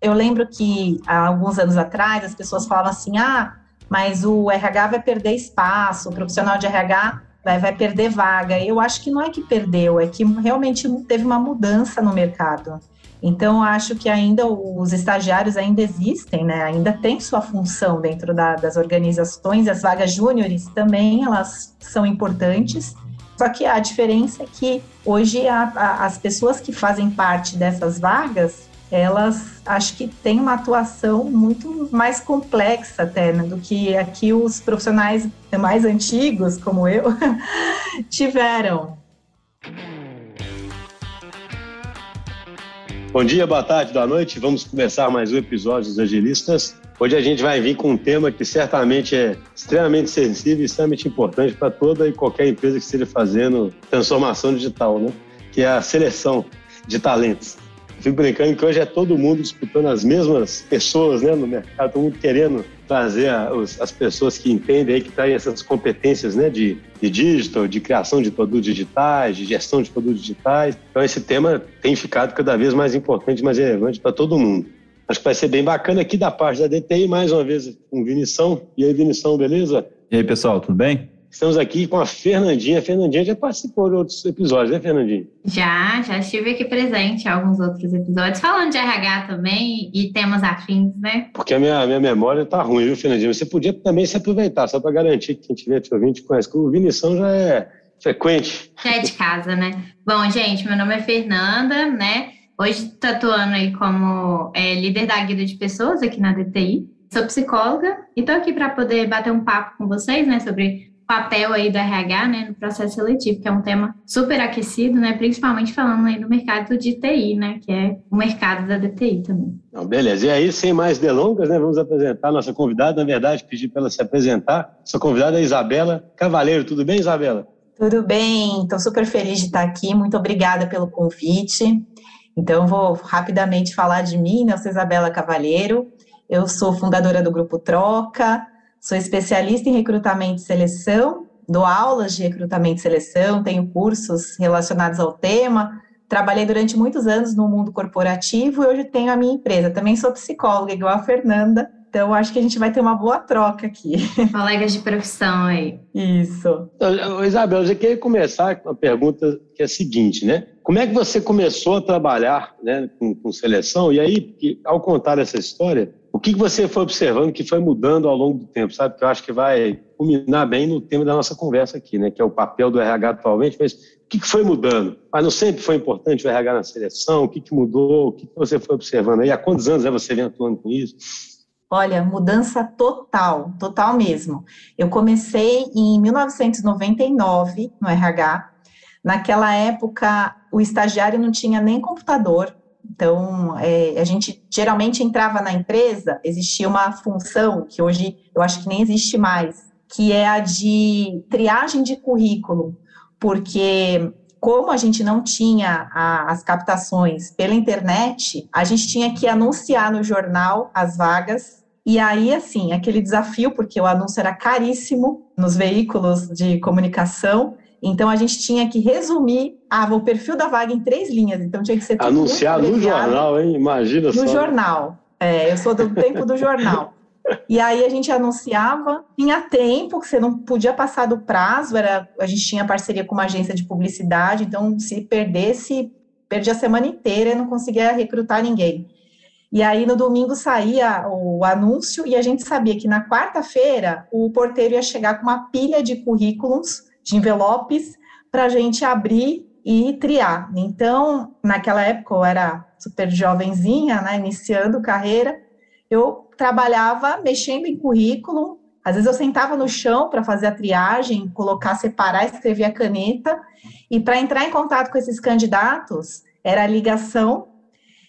Eu lembro que há alguns anos atrás as pessoas falavam assim: ah, mas o RH vai perder espaço, o profissional de RH vai, vai perder vaga. Eu acho que não é que perdeu, é que realmente teve uma mudança no mercado. Então, acho que ainda os estagiários ainda existem, né? Ainda tem sua função dentro da, das organizações. As vagas júniores também, elas são importantes. Só que a diferença é que hoje a, a, as pessoas que fazem parte dessas vagas, elas acho que têm uma atuação muito mais complexa até né, do que aqui os profissionais mais antigos, como eu, tiveram. Bom dia, boa tarde, boa noite. Vamos começar mais um episódio dos Agilistas. Hoje a gente vai vir com um tema que certamente é extremamente sensível e extremamente importante para toda e qualquer empresa que esteja fazendo transformação digital, né? Que é a seleção de talentos. Fico brincando que hoje é todo mundo disputando as mesmas pessoas né, no mercado, todo mundo querendo trazer as pessoas que entendem aí, que têm essas competências né, de, de digital, de criação de produtos digitais, de gestão de produtos digitais. Então, esse tema tem ficado cada vez mais importante, mais relevante para todo mundo. Acho que vai ser bem bacana aqui da parte da DTI, mais uma vez com Vinição. E aí, Vinição, beleza? E aí, pessoal, tudo bem? Estamos aqui com a Fernandinha. A Fernandinha já participou de outros episódios, né, Fernandinha? Já, já estive aqui presente em alguns outros episódios, falando de RH também e temas afins, né? Porque a minha, minha memória está ruim, viu, Fernandinha? Você podia também se aproveitar, só para garantir que quem tiver te ouvindo te conhece, que o Vinição já é frequente. Já é de casa, né? Bom, gente, meu nome é Fernanda, né? Hoje estou atuando aí como é, líder da guia de pessoas aqui na DTI. Sou psicóloga e estou aqui para poder bater um papo com vocês, né, sobre papel aí do RH, né, no processo seletivo, que é um tema super aquecido, né, principalmente falando aí no mercado de TI, né, que é o mercado da DTI também. Não, beleza. E aí, sem mais delongas, né, vamos apresentar a nossa convidada. Na verdade, pedir para ela se apresentar. Nossa convidada é Isabela Cavaleiro. Tudo bem, Isabela? Tudo bem. Estou super feliz de estar aqui. Muito obrigada pelo convite. Então, vou rapidamente falar de mim. Né? Eu sou Isabela Cavaleiro. Eu sou fundadora do Grupo Troca, Sou especialista em recrutamento e seleção, dou aulas de recrutamento e seleção, tenho cursos relacionados ao tema. Trabalhei durante muitos anos no mundo corporativo e hoje tenho a minha empresa. Também sou psicóloga, igual a Fernanda. Então, acho que a gente vai ter uma boa troca aqui. Colegas de profissão aí. Isso. Isabel, eu queria começar com uma pergunta que é a seguinte, né? Como é que você começou a trabalhar né, com, com seleção? E aí, ao contar essa história, o que você foi observando que foi mudando ao longo do tempo, sabe? Que eu acho que vai culminar bem no tema da nossa conversa aqui, né? Que é o papel do RH atualmente, mas o que foi mudando? Mas não sempre foi importante o RH na seleção? O que mudou? O que você foi observando aí? Há quantos anos você vem atuando com isso? Olha, mudança total, total mesmo. Eu comecei em 1999 no RH. Naquela época, o estagiário não tinha nem computador, então, é, a gente geralmente entrava na empresa, existia uma função que hoje eu acho que nem existe mais, que é a de triagem de currículo, porque como a gente não tinha a, as captações pela internet, a gente tinha que anunciar no jornal as vagas. E aí, assim, aquele desafio, porque o anúncio era caríssimo nos veículos de comunicação, então a gente tinha que resumir ah, o perfil da vaga em três linhas. Então tinha que ser anunciar no jornal, hein? Imagina no só. No jornal. É, eu sou do tempo do jornal. E aí a gente anunciava, tinha tempo, que você não podia passar do prazo, era, a gente tinha parceria com uma agência de publicidade, então se perdesse, perdia a semana inteira e não conseguia recrutar ninguém. E aí no domingo saía o anúncio e a gente sabia que na quarta-feira o porteiro ia chegar com uma pilha de currículos de envelopes para a gente abrir e triar. Então, naquela época eu era super jovenzinha, né, iniciando carreira, eu trabalhava mexendo em currículo, às vezes eu sentava no chão para fazer a triagem, colocar, separar, escrever a caneta, e para entrar em contato com esses candidatos, era ligação,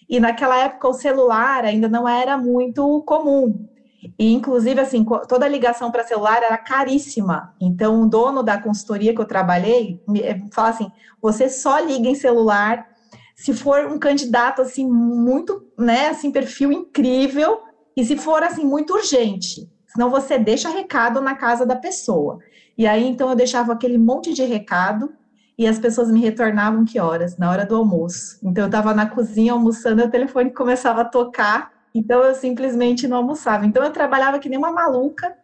e naquela época o celular ainda não era muito comum. E, inclusive, assim, toda a ligação para celular era caríssima. Então, o dono da consultoria que eu trabalhei me, eh, fala assim: você só liga em celular se for um candidato, assim, muito, né, assim, perfil incrível e se for, assim, muito urgente. Senão você deixa recado na casa da pessoa. E aí, então, eu deixava aquele monte de recado e as pessoas me retornavam que horas? Na hora do almoço. Então, eu estava na cozinha almoçando o telefone começava a tocar Então eu simplesmente não almoçava. Então eu trabalhava que nem uma maluca.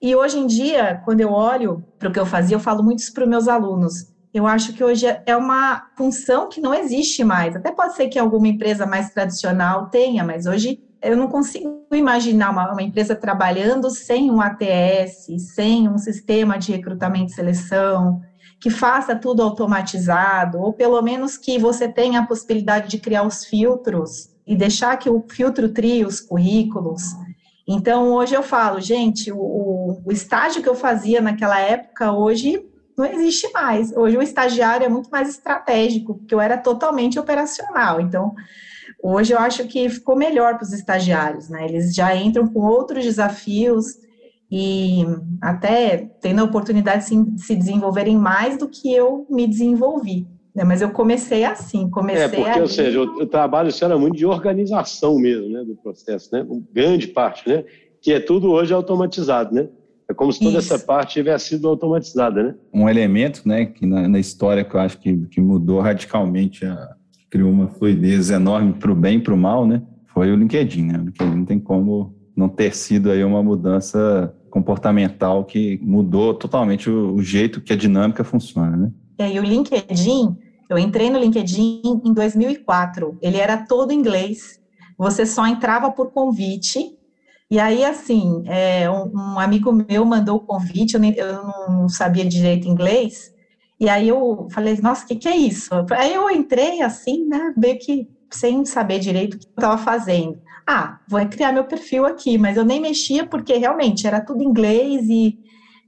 E hoje em dia, quando eu olho para o que eu fazia, eu falo muito isso para os meus alunos. Eu acho que hoje é uma função que não existe mais. Até pode ser que alguma empresa mais tradicional tenha, mas hoje eu não consigo imaginar uma, uma, empresa trabalhando sem um ATS, sem um sistema de recrutamento e seleção, que faça tudo automatizado, ou pelo menos que você tenha a possibilidade de criar os filtros e deixar que o filtro trie os currículos. Então, hoje eu falo, gente, o, o estágio que eu fazia naquela época, hoje não existe mais. Hoje o estagiário é muito mais estratégico, porque eu era totalmente operacional. Então, hoje eu acho que ficou melhor para os estagiários, né? Eles já entram com outros desafios e até tendo a oportunidade de se desenvolverem mais do que eu me desenvolvi. Né? Mas eu comecei assim, comecei É, porque, ali... ou seja, o, o trabalho isso era muito de organização mesmo, né, do processo, né? Grande parte, né? Que é tudo hoje automatizado, né? É como se toda Isso. essa parte tivesse sido automatizada, né? Um elemento, né, que na, na história que eu acho que, que mudou radicalmente, a, criou uma fluidez enorme para o bem e para o mal, né? Foi o LinkedIn, né? O LinkedIn não tem como não ter sido aí uma mudança comportamental que mudou totalmente o, o jeito que a dinâmica funciona, né? É, e o LinkedIn, eu entrei no LinkedIn em 2004. Ele era todo inglês. Você só entrava por convite e aí, assim, é, um, um, amigo meu mandou o convite, eu, nem, eu, não sabia direito inglês, e aí eu falei, nossa, o que, que é isso? Aí eu entrei assim, né, meio que sem saber direito o que eu estava fazendo. Ah, vou criar meu perfil aqui, mas eu nem mexia porque realmente era tudo inglês e,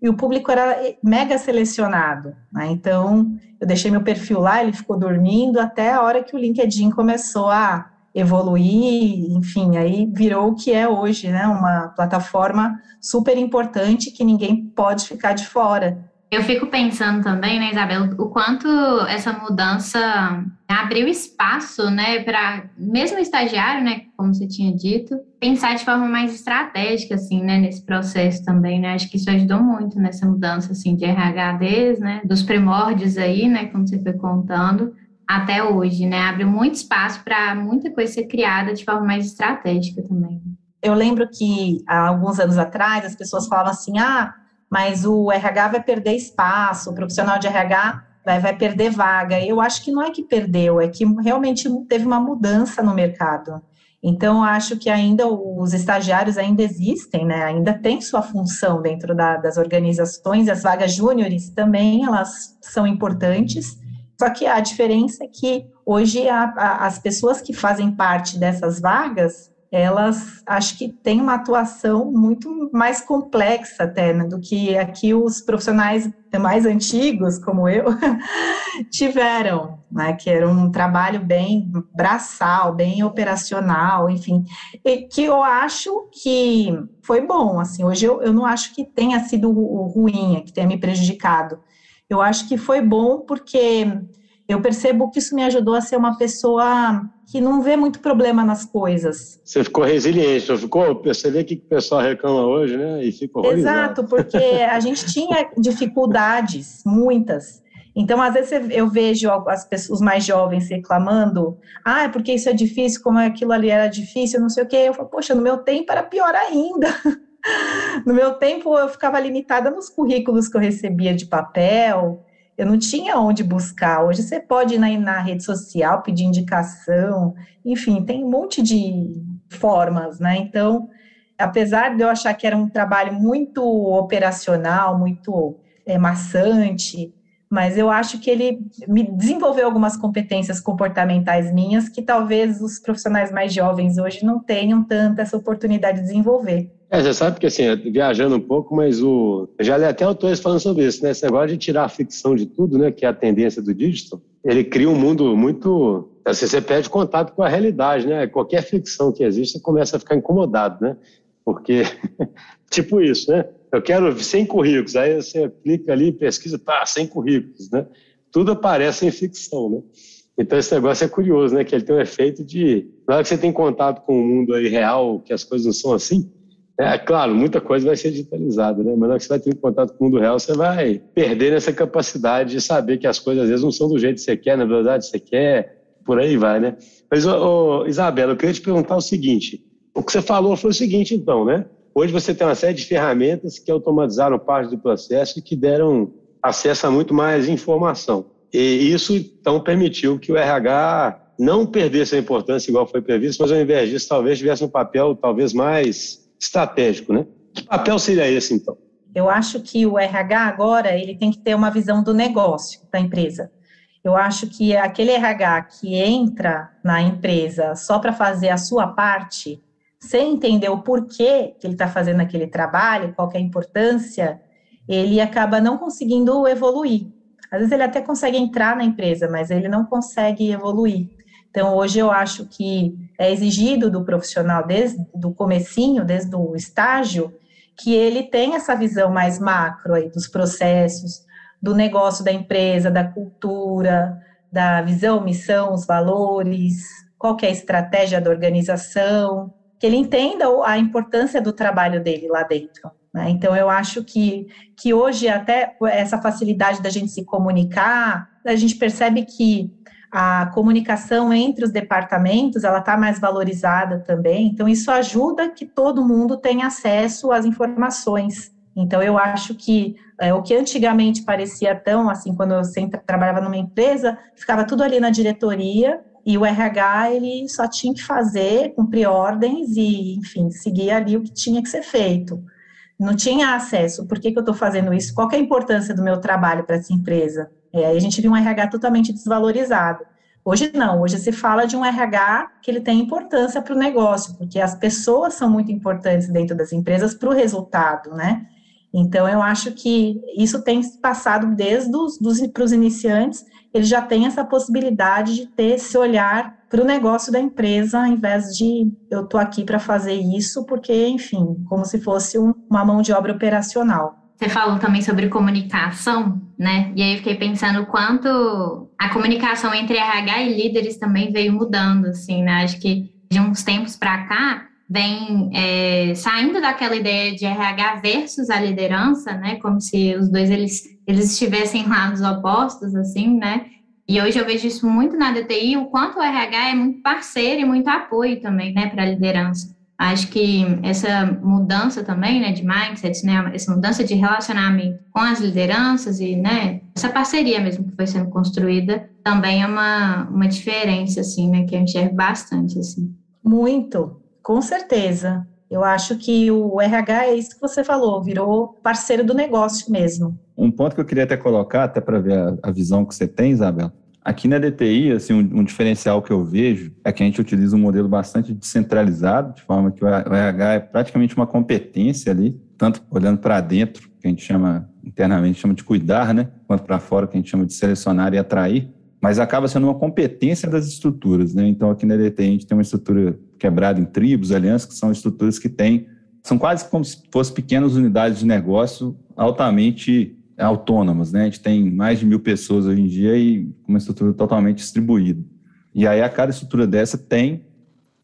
e o público era mega selecionado. Né? Então, eu deixei meu perfil lá, ele ficou dormindo até a hora que o LinkedIn começou a evoluir, enfim, aí virou o que é hoje, né? Uma plataforma super importante que ninguém pode ficar de fora. Eu fico pensando também, né, Isabel, o quanto essa mudança abriu espaço, né, para mesmo estagiário, né, como você tinha dito, pensar de forma mais estratégica, assim, né, nesse processo também, né. Acho que isso ajudou muito nessa mudança, assim, de RHDs, né, dos primórdios aí, né, como você foi contando, até hoje, né? Abre muito espaço para muita coisa ser criada de forma mais estratégica também. Eu lembro que há alguns anos atrás as pessoas falavam assim: ah, mas o RH vai perder espaço, o profissional de RH vai, vai perder vaga. Eu acho que não é que perdeu, é que realmente teve uma mudança no mercado. Então, acho que ainda os estagiários ainda existem, né? Ainda tem sua função dentro da, das organizações. As vagas júniores também elas são importantes só que a diferença é que hoje a, a, as pessoas que fazem parte dessas vagas, elas acho que têm uma atuação muito mais complexa até né, do que aqui os profissionais mais antigos, como eu, tiveram, né, que era um trabalho bem braçal, bem operacional, enfim, e que eu acho que foi bom, assim, hoje eu, eu não acho que tenha sido ruim, que tenha me prejudicado, eu acho que foi bom porque eu percebo que isso me ajudou a ser uma pessoa que não vê muito problema nas coisas. Você ficou resiliente, não ficou? Você vê o que o pessoal reclama hoje, né? E fica Exato, porque a gente tinha dificuldades, muitas. Então, às vezes eu vejo as pessoas, os mais jovens reclamando, ah, é porque isso é difícil, como aquilo ali era difícil, não sei o quê. Eu falo, poxa, no meu tempo era pior ainda. No meu tempo, eu ficava limitada nos currículos que eu recebia de papel, eu não tinha onde buscar. Hoje você pode ir na, na rede social, pedir indicação, enfim, tem um monte de formas, né? Então, apesar de eu achar que era um trabalho muito operacional, muito é, maçante, mas eu acho que ele me desenvolveu algumas competências comportamentais minhas que talvez os profissionais mais jovens hoje não tenham tanta essa oportunidade de desenvolver. É, você sabe que assim, viajando um pouco, mas o. Já li até autores falando sobre isso, né? Esse negócio de tirar a ficção de tudo, né? Que é a tendência do digital, ele cria um mundo muito. Assim, você perde contato com a realidade, né? Qualquer ficção que existe, você começa a ficar incomodado, né? Porque, tipo isso, né? Eu quero 100 currículos, aí você clica ali, pesquisa, tá, 100 currículos, né? Tudo aparece em ficção, né? Então esse negócio é curioso, né? Que ele tem um efeito de. Na hora que você tem contato com o mundo aí real, que as coisas não são assim, é claro, muita coisa vai ser digitalizada, né? Mas na hora que você vai ter contato com o mundo real, você vai perder essa capacidade de saber que as coisas às vezes não são do jeito que você quer, na verdade você quer, por aí vai, né? Mas, ô, Isabela, eu queria te perguntar o seguinte: O que você falou foi o seguinte, então, né? Hoje você tem uma série de ferramentas que automatizaram parte do processo e que deram acesso a muito mais informação. E isso, então, permitiu que o RH não perdesse a importância igual foi previsto, mas ao invés disso, talvez tivesse um papel talvez mais estratégico, né? Que papel seria esse, então? Eu acho que o RH agora ele tem que ter uma visão do negócio da empresa. Eu acho que aquele RH que entra na empresa só para fazer a sua parte, sem entender o porquê que ele está fazendo aquele trabalho, qual é a importância, ele acaba não conseguindo evoluir. Às vezes ele até consegue entrar na empresa, mas ele não consegue evoluir. Então, hoje eu acho que é exigido do profissional, desde o comecinho, desde o estágio, que ele tenha essa visão mais macro aí dos processos, do negócio da empresa, da cultura, da visão, missão, os valores, qual é a estratégia da organização, que ele entenda a importância do trabalho dele lá dentro. Né? Então, eu acho que, que hoje, até essa facilidade da gente se comunicar, a gente percebe que a comunicação entre os departamentos ela está mais valorizada também. Então, isso ajuda que todo mundo tenha acesso às informações. Então, eu acho que é, o que antigamente parecia tão assim, quando eu sempre trabalhava numa empresa, ficava tudo ali na diretoria e o RH ele só tinha que fazer, cumprir ordens e, enfim, seguir ali o que tinha que ser feito. Não tinha acesso. Por que, que eu estou fazendo isso? Qual é a importância do meu trabalho para essa empresa? É, aí a gente viu um RH totalmente desvalorizado. Hoje não, hoje se fala de um RH que ele tem importância para o negócio, porque as pessoas são muito importantes dentro das empresas para o resultado, né? Então, eu acho que isso tem passado desde os para os iniciantes, eles já têm essa possibilidade de ter esse olhar para o negócio da empresa, ao invés de eu estou aqui para fazer isso, porque, enfim, como se fosse um, uma mão de obra operacional. Você falou também sobre comunicação, né? E aí eu fiquei pensando o quanto a comunicação entre RH e líderes também veio mudando, assim, né? Acho que de uns tempos para cá vem é, saindo daquela ideia de RH versus a liderança, né? Como se os dois eles, eles estivessem lados opostos, assim, né? E hoje eu vejo isso muito na DTI, o quanto o RH é muito parceiro e muito apoio também, né, para a liderança. Acho que essa mudança também, né, de mindset, né, essa mudança de relacionamento com as lideranças e, né, essa parceria mesmo que foi sendo construída também é uma, uma diferença, assim, né, que eu enxergo bastante, assim. Muito, com certeza. Eu acho que o RH é isso que você falou, virou parceiro do negócio mesmo. Um ponto que eu queria até colocar, até para ver a, a visão que você tem, Isabel, Aqui na DTI, assim, um, um, diferencial que eu vejo é que a gente utiliza um modelo bastante descentralizado, de forma que o RH é praticamente uma competência ali, tanto olhando para dentro, que a gente chama internamente chama de cuidar, né, quanto para fora, que a gente chama de selecionar e atrair, mas acaba sendo uma competência das estruturas, né? Então aqui na DTI a gente tem uma estrutura quebrada em tribos, alianças, que são estruturas que têm são quase como se fossem pequenas unidades de negócio altamente autônomas, né? A gente tem mais de mil pessoas hoje em dia e uma estrutura totalmente distribuída. E aí a cada estrutura dessa tem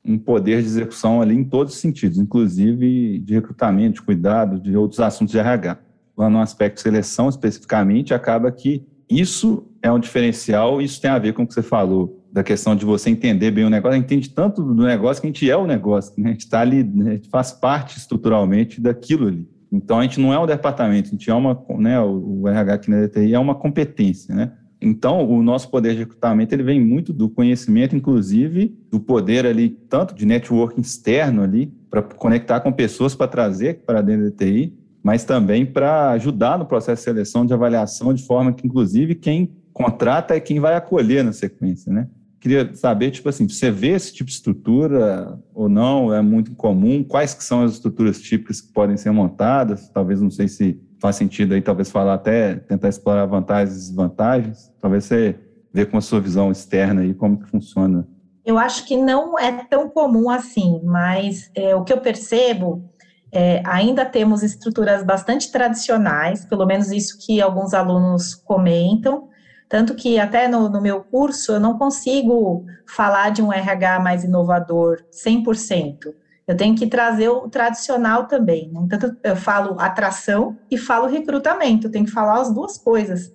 um poder de execução ali em todos os sentidos, inclusive de recrutamento, de cuidado, de outros assuntos de RH. Falando no aspecto de seleção especificamente, acaba que isso é um diferencial, isso tem a ver com o que você falou, da questão de você entender bem o negócio, a gente entende tanto do negócio que a gente é o negócio, né? a gente está ali, né? a gente faz parte estruturalmente daquilo ali. Então, a gente não é um departamento, a gente é uma, né, o RH aqui na DTI é uma competência, né? Então, o nosso poder de recrutamento, ele vem muito do conhecimento, inclusive, do poder ali, tanto de networking externo ali, para conectar com pessoas para trazer para dentro da DTI, mas também para ajudar no processo de seleção, de avaliação, de forma que, inclusive, quem contrata é quem vai acolher na sequência, né? Queria saber, tipo assim, você vê esse tipo de estrutura ou não? É muito comum? Quais que são as estruturas típicas que podem ser montadas? Talvez, não sei se faz sentido aí, talvez falar até, tentar explorar vantagens e desvantagens. Talvez você vê com a sua visão externa aí como que funciona. Eu acho que não é tão comum assim, mas é, o que eu percebo é, ainda temos estruturas bastante tradicionais, pelo menos isso que alguns alunos comentam, tanto que até no, no, meu curso eu não consigo falar de um RH mais inovador 100%. Eu tenho que trazer o tradicional também. Né? Então, eu falo atração e falo recrutamento. Eu tenho que falar as duas coisas.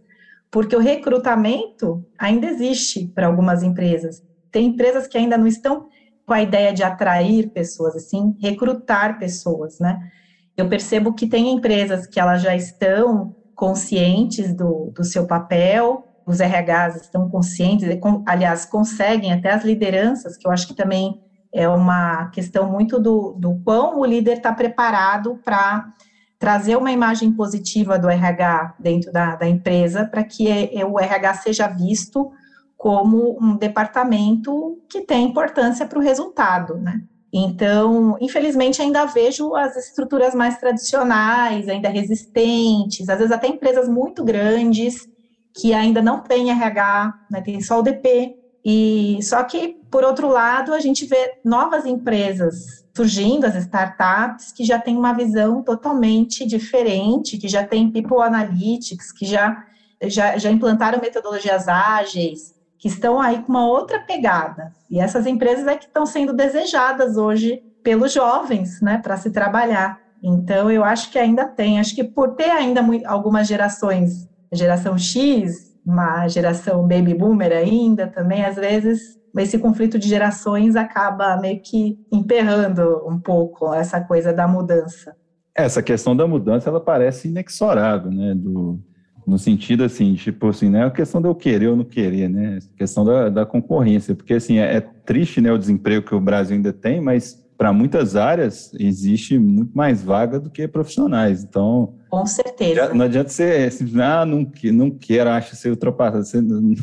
Porque o recrutamento ainda existe para algumas empresas. Tem empresas que ainda não estão com a ideia de atrair pessoas, assim, recrutar pessoas, né? Eu percebo que tem empresas que elas já estão conscientes do, do seu papel, os RHs estão conscientes, aliás, conseguem, até as lideranças, que eu acho que também é uma questão muito do, do quão o líder está preparado para trazer uma imagem positiva do RH dentro da, da empresa, para que o RH seja visto como um departamento que tem importância para o resultado, né? Então, infelizmente, ainda vejo as estruturas mais tradicionais, ainda resistentes, às vezes até empresas muito grandes que ainda não têm RH, né, tem só o DP. E só que, por outro lado, a gente vê novas empresas surgindo, as startups, que já têm uma visão totalmente diferente, que já têm people analytics, que já, já, já implantaram metodologias ágeis, que estão aí com uma outra pegada. E essas empresas é que estão sendo desejadas hoje pelos jovens, né, para se trabalhar. Então, eu acho que ainda tem, acho que por ter ainda algumas gerações, geração X, uma geração baby boomer ainda também, às vezes esse conflito de gerações acaba meio que emperrando um pouco essa coisa da mudança. Essa questão da mudança, ela parece inexorável, né, do, no sentido assim, tipo assim, não é a questão de eu querer ou não querer, né? A questão da, da concorrência, porque assim, é, é, triste, né, o desemprego que o Brasil ainda tem, mas para muitas áreas existe muito mais vaga do que profissionais, então... Com certeza. Não adianta ser assim, ah, não, não quero, acho ser ultrapassado, você, não,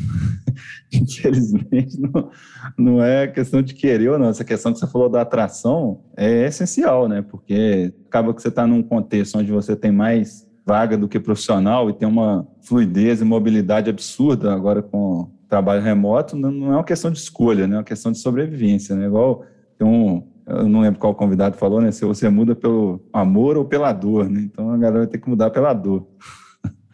infelizmente não, não é questão de querer ou não, essa questão que você falou da atração é essencial, né, porque acaba que você está num contexto onde você tem mais vaga do que profissional e tem uma fluidez e mobilidade absurda agora com trabalho remoto, não é uma questão de escolha, né? é uma questão de sobrevivência. Né? Igual tem um, eu não lembro qual convidado falou, né? Se você muda pelo amor ou pela dor, né? Então a galera vai ter que mudar pela dor.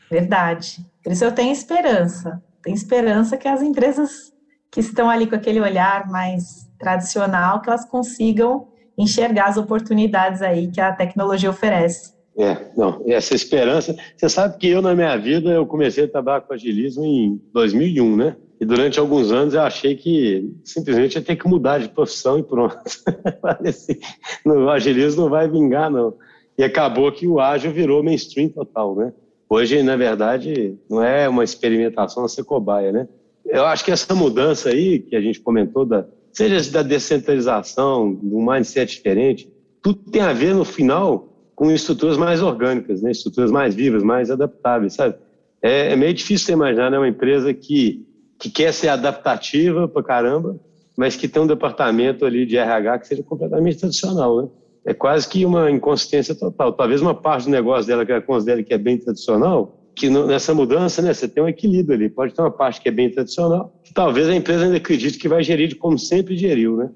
Verdade. Por isso eu tenho esperança. Tenho esperança que as empresas que estão ali com aquele olhar mais tradicional, que elas consigam enxergar as oportunidades aí que a tecnologia oferece. É, não, essa esperança. Você sabe que eu, na minha vida, eu comecei a trabalhar com agilismo em 2001, né? E durante alguns anos eu achei que simplesmente ia ter que mudar de profissão e pronto. assim, o agilismo não vai vingar, não. E acabou que o ágil virou mainstream total, né? Hoje, na verdade, não é uma experimentação ser cobaia, né? Eu acho que essa mudança aí que a gente comentou, da, seja da descentralização, do mindset diferente, tudo tem a ver no final com estruturas mais orgânicas, né? estruturas mais vivas, mais adaptáveis, sabe? É, é meio difícil você imaginar né? uma empresa que, que quer ser adaptativa para caramba, mas que tem um departamento ali de RH que seja completamente tradicional, né? É quase que uma inconsistência total. Talvez uma parte do negócio dela que ela considere que é bem tradicional, que nessa mudança, né, você tem um equilíbrio ali. Pode ter uma parte que é bem tradicional, que talvez a empresa ainda acredite que vai gerir como sempre geriu, né?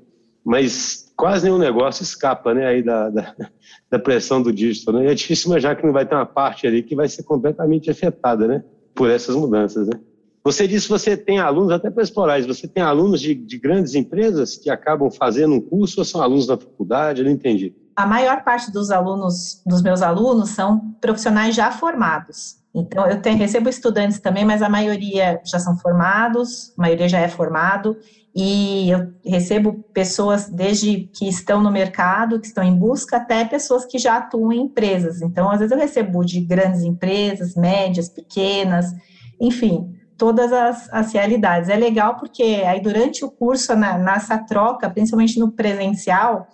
Mas quase nenhum negócio escapa né, aí da, da, da pressão do dígito. Né? E é difícil imaginar que não vai ter uma parte ali que vai ser completamente afetada né, por essas mudanças. Né? Você disse que você tem alunos, até para explorar você tem alunos de, de grandes empresas que acabam fazendo um curso ou são alunos da faculdade? Eu não entendi. A maior parte dos alunos, dos meus alunos, são profissionais já formados. Então, eu tenho, recebo estudantes também, mas a maioria já são formados, a maioria já é formado, e eu recebo pessoas desde que estão no mercado, que estão em busca, até pessoas que já atuam em empresas. Então, às vezes eu recebo de grandes empresas, médias, pequenas, enfim, todas as, as realidades. É legal porque aí durante o curso, na, nessa troca, principalmente no presencial,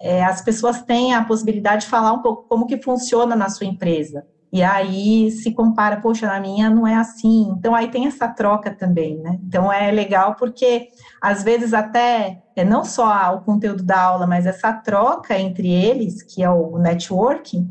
é, as pessoas têm a possibilidade de falar um pouco como que funciona na sua empresa. E aí se compara, poxa, na minha não é assim. Então aí tem essa troca também, né? Então é legal porque às vezes até é não só o conteúdo da aula, mas essa troca entre eles, que é o networking,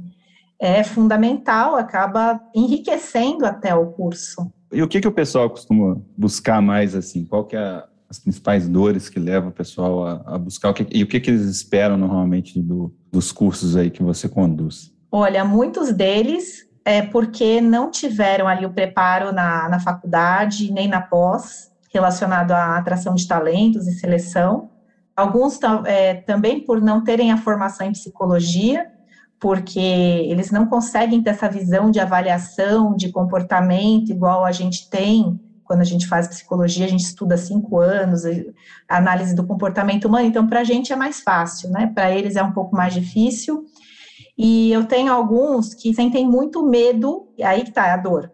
é fundamental, acaba enriquecendo até o curso. E o que, que o pessoal costuma buscar mais assim? Qual que é as principais dores que levam o pessoal a, a buscar? O que, e o que, que eles esperam normalmente do, dos cursos aí que você conduz? Olha, muitos deles é porque não tiveram ali o preparo na, na faculdade, nem na pós, relacionado à atração de talentos e seleção. Alguns é, também por não terem a formação em psicologia, porque eles não conseguem ter essa visão de avaliação, de comportamento, igual a gente tem quando a gente faz psicologia, a gente estuda cinco anos, análise do comportamento humano, então para a gente é mais fácil, né? Para eles é um pouco mais difícil. E eu tenho alguns que sentem muito medo, aí que tá a dor,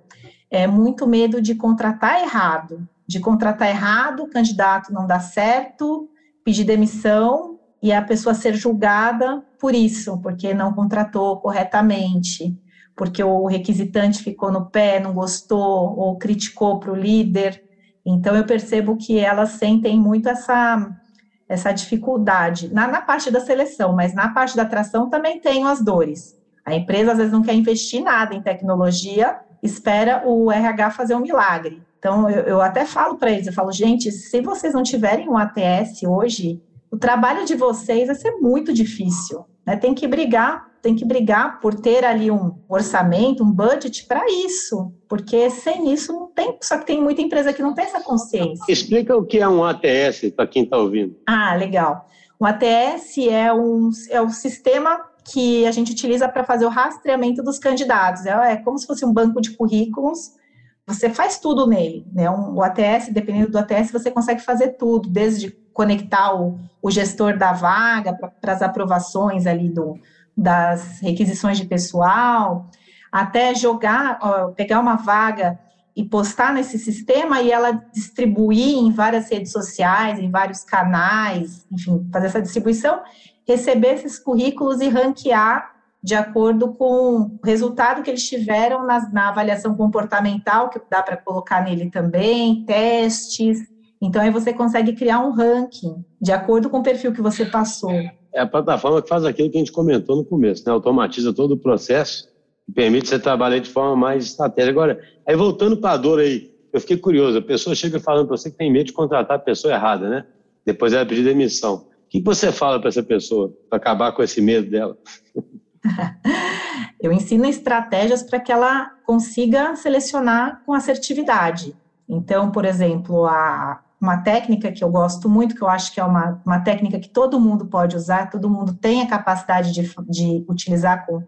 é muito medo de contratar errado, de contratar errado, o candidato não dá certo, pedir demissão e a pessoa ser julgada por isso, porque não contratou corretamente, porque o requisitante ficou no pé, não gostou ou criticou para o líder. Então eu percebo que elas sentem muito essa essa dificuldade na, na parte da seleção, mas na parte da atração também tem as dores. A empresa às vezes não quer investir nada em tecnologia, espera o RH fazer um milagre. Então, eu, eu até falo para eles, eu falo, gente, se vocês não tiverem um ATS hoje, o trabalho de vocês vai ser muito difícil. Né? Tem que brigar, tem que brigar por ter ali um orçamento, um budget para isso, porque sem isso não tem. Só que tem muita empresa que não tem essa consciência. Explica o que é um ATS para quem está ouvindo. Ah, legal. Um ATS é um, é um sistema que a gente utiliza para fazer o rastreamento dos candidatos. É, é como se fosse um banco de currículos você faz tudo nele, né? Um, o ATS, dependendo do ATS, você consegue fazer tudo, desde conectar o, o gestor da vaga para as aprovações ali do, das requisições de pessoal, até jogar, ó, pegar uma vaga e postar nesse sistema e ela distribuir em várias redes sociais, em vários canais, enfim, fazer essa distribuição, receber esses currículos e ranquear de acordo com o resultado que eles tiveram na, na avaliação comportamental, que dá para colocar nele também, testes. Então, aí você consegue criar um ranking de acordo com o perfil que você passou. É a plataforma que faz aquilo que a gente comentou no começo, né? automatiza todo o processo e permite você trabalhar de forma mais estratégica. Agora, aí voltando para a dor aí, eu fiquei curioso, a pessoa chega falando para você que tem medo de contratar a pessoa errada, né? Depois ela pedir demissão. O que você fala para essa pessoa para acabar com esse medo dela? Eu ensino estratégias para que ela consiga selecionar com assertividade. Então, por exemplo, a, uma técnica que eu gosto muito, que eu acho que é uma, uma técnica que todo mundo pode usar, todo mundo tem a capacidade de, de utilizar com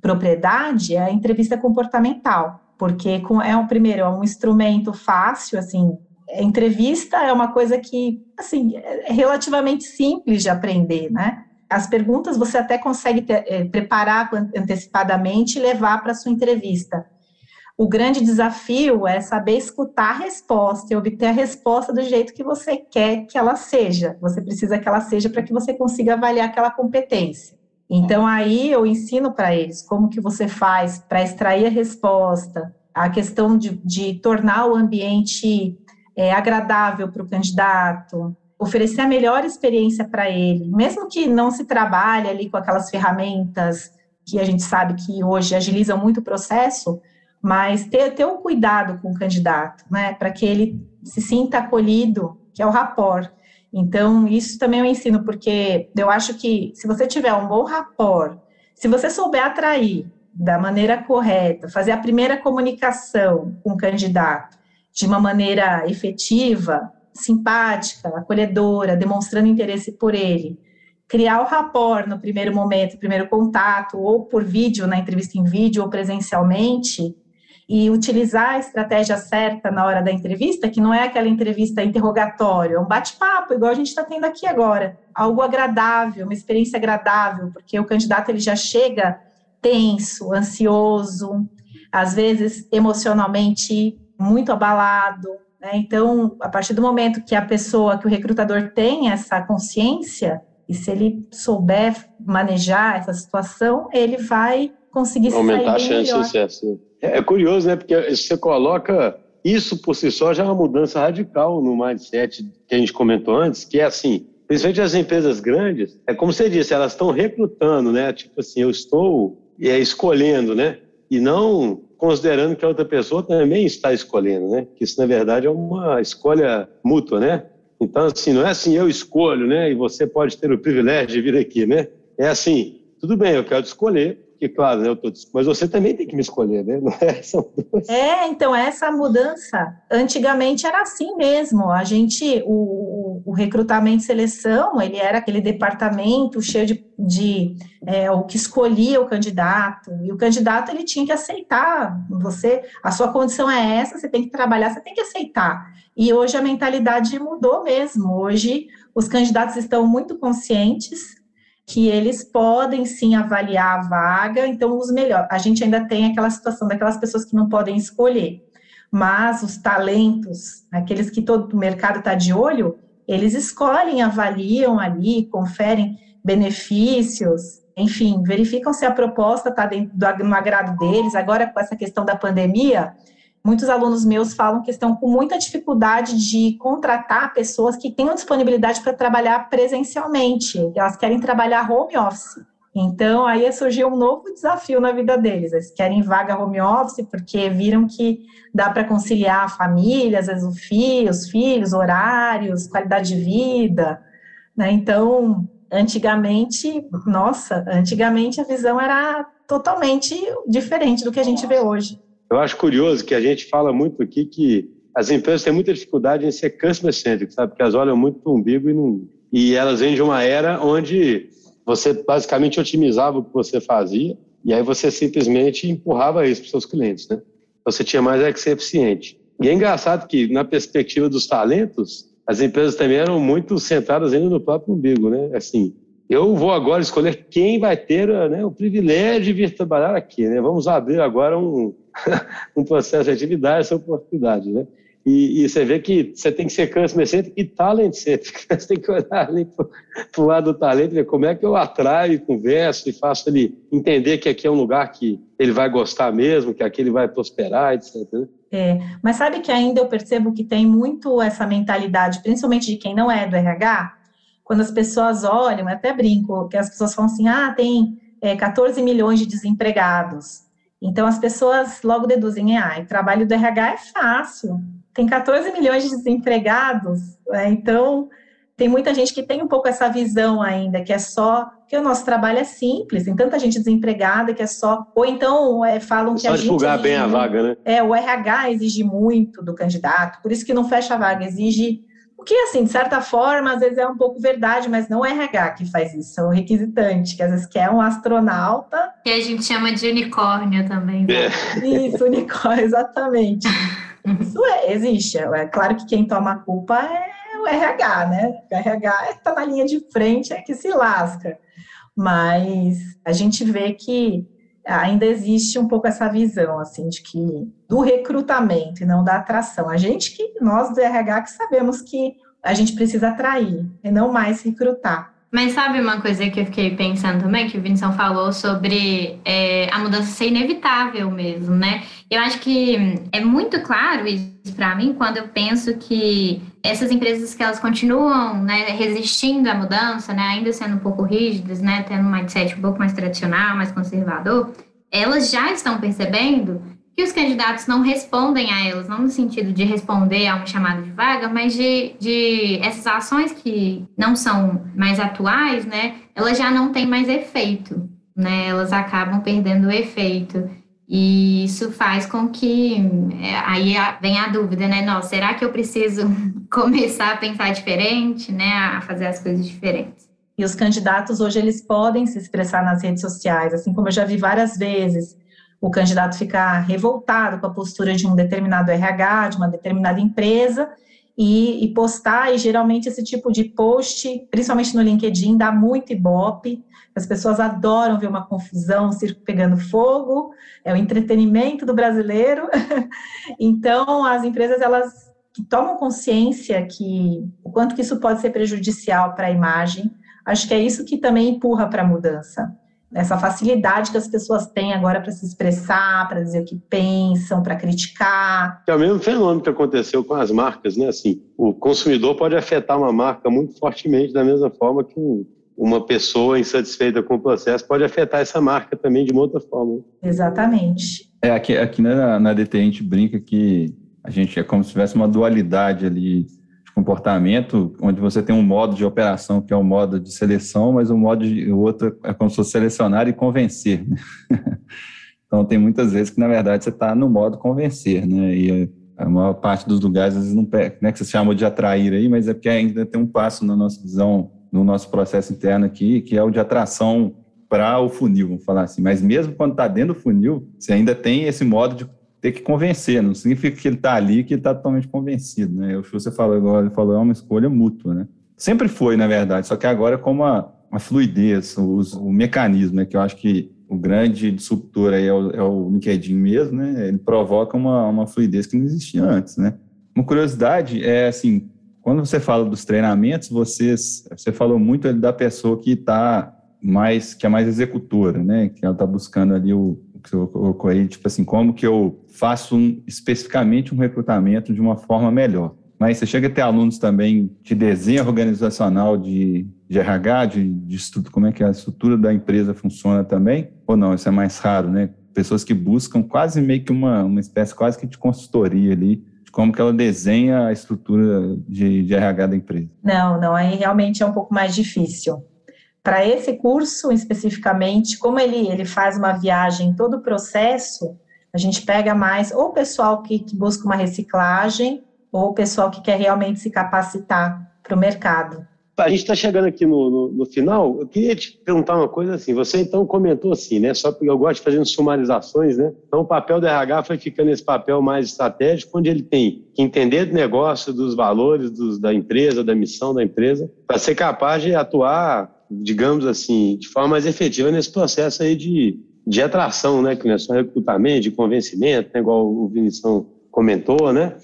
propriedade, é a entrevista comportamental. Porque com, é um primeiro, é um instrumento fácil, assim, entrevista é uma coisa que, assim, é relativamente simples de aprender, né? as perguntas você até consegue ter, é, preparar antecipadamente e levar para sua entrevista. O grande desafio é saber escutar a resposta e obter a resposta do jeito que você quer que ela seja. Você precisa que ela seja para que você consiga avaliar aquela competência. Então aí eu ensino para eles como que você faz para extrair a resposta, a questão de, de tornar o ambiente é, agradável para o candidato, oferecer a melhor experiência para ele, mesmo que não se trabalhe ali com aquelas ferramentas que a gente sabe que hoje agilizam muito o processo, mas ter, ter um cuidado com o candidato, né, para que ele se sinta acolhido, que é o rapport. Então, isso também eu ensino, porque eu acho que se você tiver um bom rapport, se você souber atrair da maneira correta, fazer a primeira comunicação com o candidato de uma maneira efetiva, simpática, acolhedora, demonstrando interesse por ele, criar o rapport no primeiro momento, primeiro contato, ou por vídeo, na entrevista em vídeo, ou presencialmente, e utilizar a estratégia certa na hora da entrevista, que não é aquela entrevista interrogatório, é um bate-papo, igual a gente está tendo aqui agora. Algo agradável, uma experiência agradável, porque o candidato ele já chega tenso, ansioso, às vezes emocionalmente muito abalado, né? Então, a partir do momento que a pessoa, que o recrutador tem essa consciência, e se ele souber manejar essa situação, ele vai conseguir aumentar a chance melhor. de sucesso. É, é curioso, né? Porque você coloca isso por si só já é uma mudança radical no mindset que a gente comentou antes, que é assim, principalmente as empresas grandes, é como você disse, elas estão recrutando, né? Tipo assim, eu estou é, escolhendo, né? E não considerando que a outra pessoa também está escolhendo, né? Que isso, na verdade, é uma escolha mútua, né? Então, assim, não é assim, eu escolho, né? E você pode ter o privilégio de vir aqui, né? É assim, tudo bem, eu quero escolher, porque, claro, eu tô, mas você também tem que me escolher, né? Não é, são duas. é, então, essa mudança, antigamente era assim mesmo, a gente, o, o, o recrutamento e seleção, ele era aquele departamento cheio de, de é, o que escolhia o candidato, e o candidato, ele tinha que aceitar, você, a sua condição é essa, você tem que trabalhar, você tem que aceitar, e hoje a mentalidade mudou mesmo, hoje os candidatos estão muito conscientes que eles podem sim avaliar a vaga, então os melhores. A gente ainda tem aquela situação daquelas pessoas que não podem escolher, mas os talentos, aqueles que todo o mercado está de olho, eles escolhem, avaliam ali, conferem benefícios, enfim, verificam se a proposta está dentro do agrado deles. Agora, com essa questão da pandemia, Muitos alunos meus falam que estão com muita dificuldade de contratar pessoas que tenham disponibilidade para trabalhar presencialmente. Elas querem trabalhar home office. Então, aí surgiu um novo desafio na vida deles. Eles querem vaga home office porque viram que dá para conciliar a família, às vezes o filho, os filhos, horários, qualidade de vida. Né? Então, antigamente, nossa, antigamente a visão era totalmente diferente do que a gente vê hoje. Eu acho curioso que a gente fala muito aqui que as empresas têm muita dificuldade em ser customer centric, sabe? Porque elas olham muito para o umbigo e não. E elas vêm de uma era onde você basicamente otimizava o que você fazia e aí você simplesmente empurrava isso para os seus clientes, né? Você tinha mais é que ser eficiente. E é engraçado que, na perspectiva dos talentos, as empresas também eram muito centradas ainda no próprio umbigo, né? Assim, eu vou agora escolher quem vai ter né, o privilégio de vir trabalhar aqui, né? Vamos abrir agora um, um processo de atividade, essa oportunidade, né? E, e, você vê que você tem que ser customer centric e talent centric. Você tem que olhar ali para o lado do talento, ver como é que eu atraio, converso e faço ele entender que aqui é um lugar que ele vai gostar mesmo, que aqui ele vai prosperar, etc. Né? É, mas sabe que ainda eu percebo que tem muito essa mentalidade, principalmente de quem não é do RH, quando as pessoas olham, eu até brinco, que as pessoas falam assim, ah, tem é, 14 milhões de desempregados. Então, as pessoas logo deduzem, ah, o trabalho do RH é fácil, tem 14 milhões de desempregados, né? então tem muita gente que tem um pouco essa visão ainda, que é só que o nosso trabalho é simples, tem tanta gente desempregada que é só, ou então é, falam que só a gente... Só divulgar bem a vaga, né? É, o RH exige muito do candidato, por isso que não fecha a vaga, exige que, assim, de certa forma, às vezes é um pouco verdade, mas não é RH que faz isso, é o requisitante, que às vezes quer um astronauta. Que a gente chama de unicórnio também. Né? É. Isso, unicórnio, exatamente. isso é, existe. É claro que quem toma a culpa é o RH, né? O RH está na linha de frente, é que se lasca. Mas a gente vê que ainda existe um pouco essa visão, assim, de que do recrutamento e não da atração. A gente que, nós do RH, que sabemos que a gente precisa atrair e não mais recrutar. Mas sabe uma coisa que eu fiquei pensando também, que o Vinícius falou sobre é, a mudança ser inevitável mesmo, né? Eu acho que é muito claro isso para mim quando eu penso que essas empresas que elas continuam né, resistindo à mudança, né, ainda sendo um pouco rígidas, né, tendo um mindset um pouco mais tradicional, mais conservador, elas já estão percebendo que os candidatos não respondem a elas, não no sentido de responder a uma chamada de vaga, mas de, de essas ações que não são mais atuais, né, elas já não têm mais efeito, né, elas acabam perdendo o efeito. E isso faz com que é, aí vem a dúvida, né? Nossa, será que eu preciso começar a pensar diferente, né? A fazer as coisas diferentes. E os candidatos hoje eles podem se expressar nas redes sociais, assim como eu já vi várias vezes o candidato ficar revoltado com a postura de um determinado RH, de uma determinada empresa, e, e, postar, e geralmente esse tipo de post, principalmente no LinkedIn, dá muito ibope, as pessoas adoram ver uma confusão, um circo pegando fogo, é o entretenimento do brasileiro, então as empresas, elas tomam consciência que o quanto que isso pode ser prejudicial para a imagem, acho que é isso que também empurra para a mudança essa facilidade que as pessoas têm agora para se expressar, para dizer o que pensam, para criticar. É o mesmo fenômeno que aconteceu com as marcas, né? Assim, o consumidor pode afetar uma marca muito fortemente da mesma forma que uma pessoa insatisfeita com o processo pode afetar essa marca também de uma outra forma. Exatamente. É, aqui, aqui na, na DT a gente brinca que a gente é como se tivesse uma dualidade ali comportamento, onde você tem um modo de operação que é o um modo de seleção, mas o modo de, o outro é como se fosse selecionar e convencer. Né? então tem muitas vezes que na verdade você está no modo convencer, né? E a maior parte dos lugares às vezes não, não é que você chama de atrair aí, mas é porque ainda tem um passo na nossa visão, no nosso processo interno aqui, que é o de atração para o funil, vamos falar assim. Mas mesmo quando está dentro do funil, você ainda tem esse modo de ter que convencer, não significa que ele está ali que ele está totalmente convencido, né? O você falou agora, falou, é uma escolha mútua, né? Sempre foi, na verdade, só que agora como a, a fluidez, o, o mecanismo, né, que eu acho que o grande disruptor aí é o, é o LinkedIn mesmo, né? Ele provoca uma, uma fluidez que não existia antes, né? Uma curiosidade é assim, quando você fala dos treinamentos, vocês, você falou muito da pessoa que está mais, que é mais executora, né? Que ela está buscando ali o, que colocou aí, tipo assim, como que eu faço um, especificamente um recrutamento de uma forma melhor. Mas você chega a ter alunos também de desenho organizacional, de, de RH, de, de como é que a estrutura da empresa funciona também? Ou não, isso é mais raro, né? Pessoas que buscam quase meio que uma, uma espécie quase que de consultoria ali, de como que ela desenha a estrutura de, de RH da empresa. Não, não, aí realmente é um pouco mais difícil. Para esse curso especificamente, como ele, ele faz uma viagem todo o processo, a gente pega mais ou pessoal que, que busca uma reciclagem, ou pessoal que quer realmente se capacitar para o mercado. A gente está chegando aqui no, no, no, final. Eu queria te perguntar uma coisa assim. Você então comentou assim, né? Só porque eu gosto de fazer sumarizações, né? Então o papel do RH foi ficando esse papel mais estratégico, onde ele tem que entender do negócio, dos valores dos, da empresa, da missão da empresa, para ser capaz de atuar digamos assim, de forma mais efetiva nesse processo aí de, de atração, né? Que não é só recrutamento, de convencimento, né? igual o Vinição comentou, né?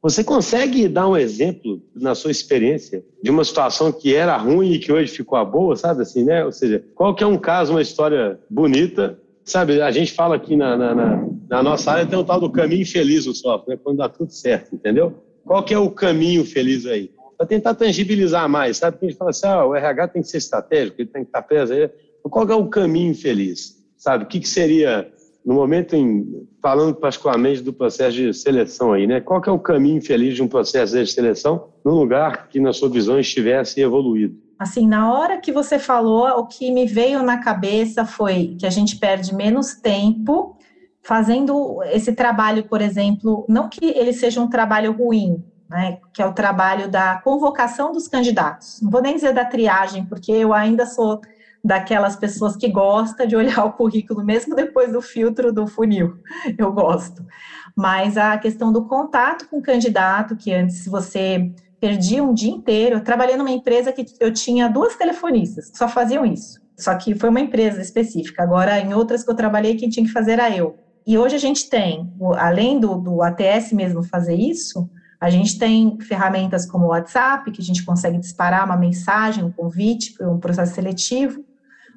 Você consegue dar um exemplo, na sua experiência, de uma situação que era ruim e que hoje ficou boa, sabe assim, né? Ou seja, qual que é um caso, uma história bonita, sabe? A gente fala aqui na, na, na, na nossa área, tem o tal do caminho feliz no software, né? quando dá tudo certo, entendeu? Qual que é o caminho feliz aí? Para tentar tangibilizar mais, sabe? Porque a gente fala assim, ah, o RH tem que ser estratégico, ele tem que estar preso aí. Qual é o caminho feliz, sabe? O que, que seria, no momento, em, falando particularmente do processo de seleção aí, né? Qual é o caminho feliz de um processo de seleção num lugar que, na sua visão, estivesse evoluído? Assim, na hora que você falou, o que me veio na cabeça foi que a gente perde menos tempo fazendo esse trabalho, por exemplo, não que ele seja um trabalho ruim, né, que é o trabalho da convocação dos candidatos. Não vou nem dizer da triagem, porque eu ainda sou daquelas pessoas que gosta de olhar o currículo mesmo depois do filtro do funil. Eu gosto. Mas a questão do contato com o candidato, que antes você perdia um dia inteiro, eu trabalhei numa empresa que eu tinha duas telefonistas que só faziam isso. Só que foi uma empresa específica. Agora, em outras que eu trabalhei, quem tinha que fazer era eu. E hoje a gente tem, além do, do ATS mesmo fazer isso, a gente tem ferramentas como o WhatsApp, que a gente consegue disparar uma mensagem, um convite para um processo seletivo,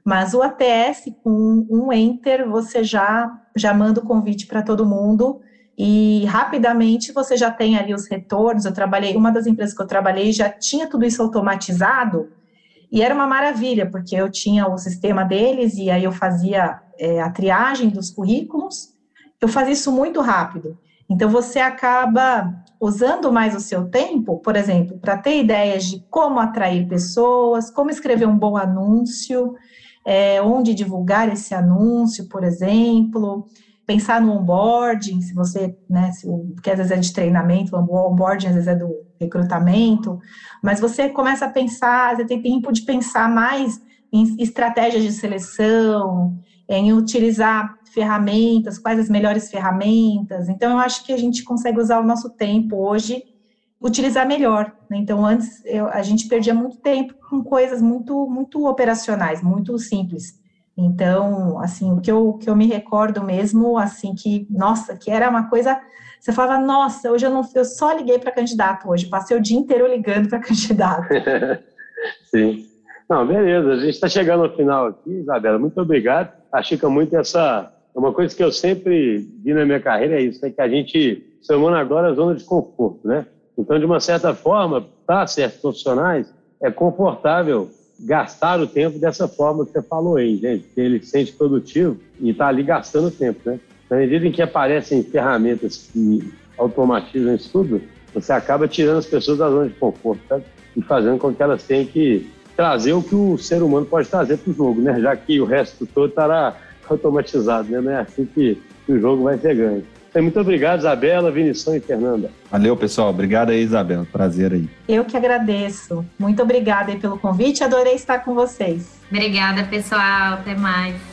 mas o ATS, com um enter, você já, já manda o convite para todo mundo e rapidamente você já tem ali os retornos. Eu trabalhei, uma das empresas que eu trabalhei já tinha tudo isso automatizado e era uma maravilha, porque eu tinha o sistema deles e aí eu fazia é, a triagem dos currículos, eu fazia isso muito rápido. Então, você acaba usando mais o seu tempo, por exemplo, para ter ideias de como atrair pessoas, como escrever um bom anúncio, é, onde divulgar esse anúncio, por exemplo, pensar no onboarding, se você, né, se, porque às vezes é de treinamento, o onboarding às vezes é do recrutamento, mas você começa a pensar, você tem tempo de pensar mais em estratégias de seleção, em utilizar ferramentas, quais as melhores ferramentas. Então, eu acho que a gente consegue usar o nosso tempo hoje, utilizar melhor. Né? Então, antes eu, a gente perdia muito tempo com coisas muito, muito operacionais, muito simples. Então, assim, o que eu, que eu me recordo mesmo, assim, que, nossa, que era uma coisa. Você falava, nossa, hoje eu não, eu só liguei para candidato hoje, passei o dia inteiro ligando para candidato. Sim. Não, beleza. A gente está chegando ao final aqui, Isabela. Muito obrigado. Acho que é muito essa uma coisa que eu sempre vi na minha carreira é isso, é que a gente, humano agora é zona de conforto, né? Então, de uma certa forma, para certos profissionais, é confortável gastar o tempo dessa forma que você falou aí, gente, ele se sente produtivo e está ali gastando tempo, né? Na medida em que aparecem ferramentas que automatizam isso tudo, você acaba tirando as pessoas da zona de conforto, sabe? E fazendo com que elas tenham que trazer o que o ser humano pode trazer para o jogo, né? Já que o resto todo estará automatizado, né? Não é assim que, o jogo vai ser ganho. Então, muito obrigado, Isabela, Vinição e Fernanda. Valeu, pessoal. Obrigado aí, Isabela. Prazer aí. Eu que agradeço. Muito obrigada aí pelo convite. Adorei estar com vocês. Obrigada, pessoal. Até mais.